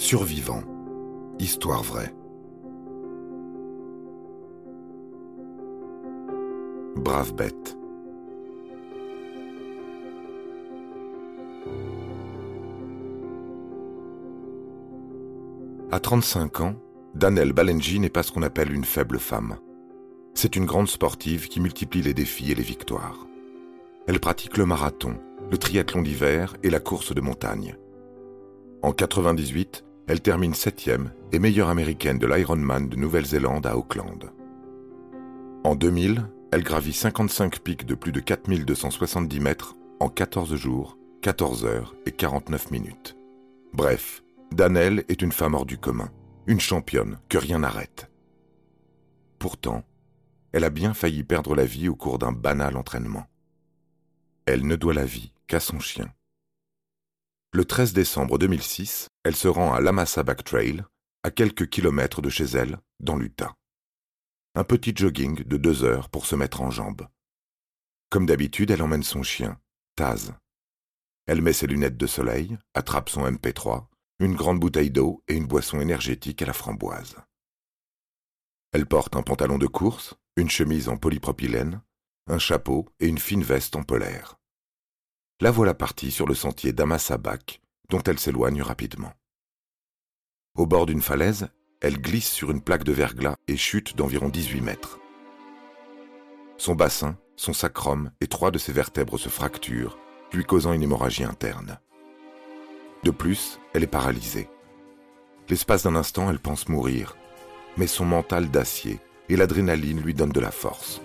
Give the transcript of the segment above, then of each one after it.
Survivant. Histoire vraie. Brave bête. À 35 ans, Danelle Balenji n'est pas ce qu'on appelle une faible femme. C'est une grande sportive qui multiplie les défis et les victoires. Elle pratique le marathon, le triathlon d'hiver et la course de montagne. En 98, elle termine septième et meilleure américaine de l'Ironman de Nouvelle-Zélande à Auckland. En 2000, elle gravit 55 pics de plus de 4270 mètres en 14 jours, 14 heures et 49 minutes. Bref, Danelle est une femme hors du commun, une championne que rien n'arrête. Pourtant, elle a bien failli perdre la vie au cours d'un banal entraînement. Elle ne doit la vie qu'à son chien. Le 13 décembre 2006, elle se rend à Back Trail, à quelques kilomètres de chez elle, dans l'Utah. Un petit jogging de deux heures pour se mettre en jambes. Comme d'habitude, elle emmène son chien, Taz. Elle met ses lunettes de soleil, attrape son MP3 une grande bouteille d'eau et une boisson énergétique à la framboise. Elle porte un pantalon de course, une chemise en polypropylène, un chapeau et une fine veste en polaire. La voilà partie sur le sentier d'Amasabak, dont elle s'éloigne rapidement. Au bord d'une falaise, elle glisse sur une plaque de verglas et chute d'environ 18 mètres. Son bassin, son sacrum et trois de ses vertèbres se fracturent, lui causant une hémorragie interne. De plus, elle est paralysée. L'espace d'un instant, elle pense mourir, mais son mental d'acier et l'adrénaline lui donnent de la force.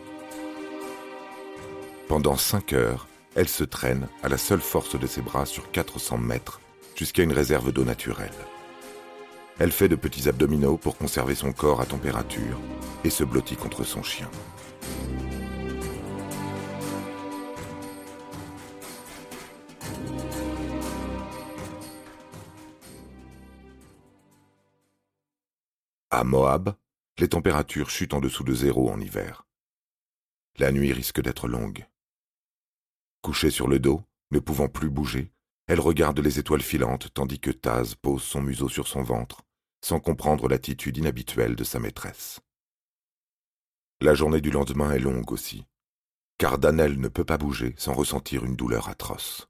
Pendant cinq heures, elle se traîne à la seule force de ses bras sur 400 mètres jusqu'à une réserve d'eau naturelle. Elle fait de petits abdominaux pour conserver son corps à température et se blottit contre son chien. À Moab, les températures chutent en dessous de zéro en hiver. La nuit risque d'être longue. Couchée sur le dos, ne pouvant plus bouger, elle regarde les étoiles filantes tandis que Taz pose son museau sur son ventre, sans comprendre l'attitude inhabituelle de sa maîtresse. La journée du lendemain est longue aussi, car Danelle ne peut pas bouger sans ressentir une douleur atroce.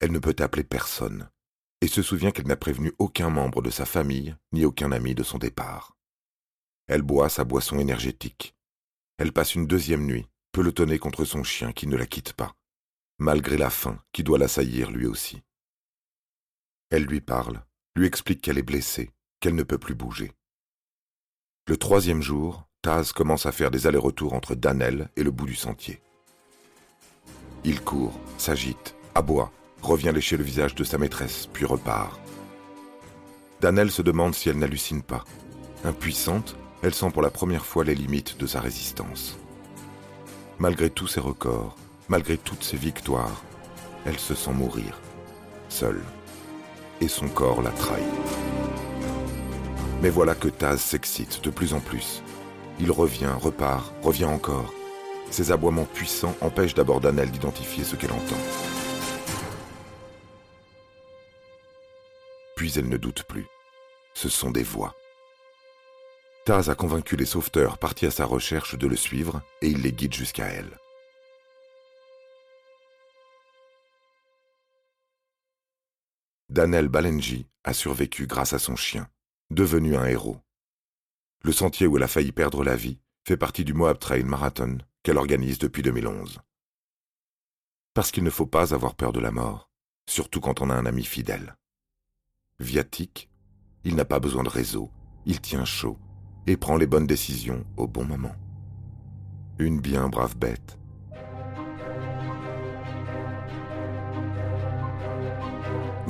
Elle ne peut appeler personne, et se souvient qu'elle n'a prévenu aucun membre de sa famille ni aucun ami de son départ. Elle boit sa boisson énergétique. Elle passe une deuxième nuit, pelotonnée contre son chien qui ne la quitte pas, malgré la faim qui doit l'assaillir lui aussi. Elle lui parle, lui explique qu'elle est blessée, qu'elle ne peut plus bouger. Le troisième jour, Taz commence à faire des allers-retours entre Danelle et le bout du sentier. Il court, s'agite, aboie, revient lécher le visage de sa maîtresse, puis repart. Danelle se demande si elle n'hallucine pas. Impuissante, elle sent pour la première fois les limites de sa résistance. Malgré tous ses records, malgré toutes ses victoires, elle se sent mourir, seule. Et son corps la trahit. Mais voilà que Taz s'excite de plus en plus. Il revient, repart, revient encore. Ses aboiements puissants empêchent d'abord Danelle d'identifier ce qu'elle entend. Puis elle ne doute plus. Ce sont des voix. Taz a convaincu les sauveteurs partis à sa recherche de le suivre et il les guide jusqu'à elle. Danel Balenji a survécu grâce à son chien, devenu un héros. Le sentier où elle a failli perdre la vie fait partie du Moab Trail Marathon qu'elle organise depuis 2011. Parce qu'il ne faut pas avoir peur de la mort, surtout quand on a un ami fidèle viatique, il n'a pas besoin de réseau, il tient chaud et prend les bonnes décisions au bon moment. Une bien brave bête.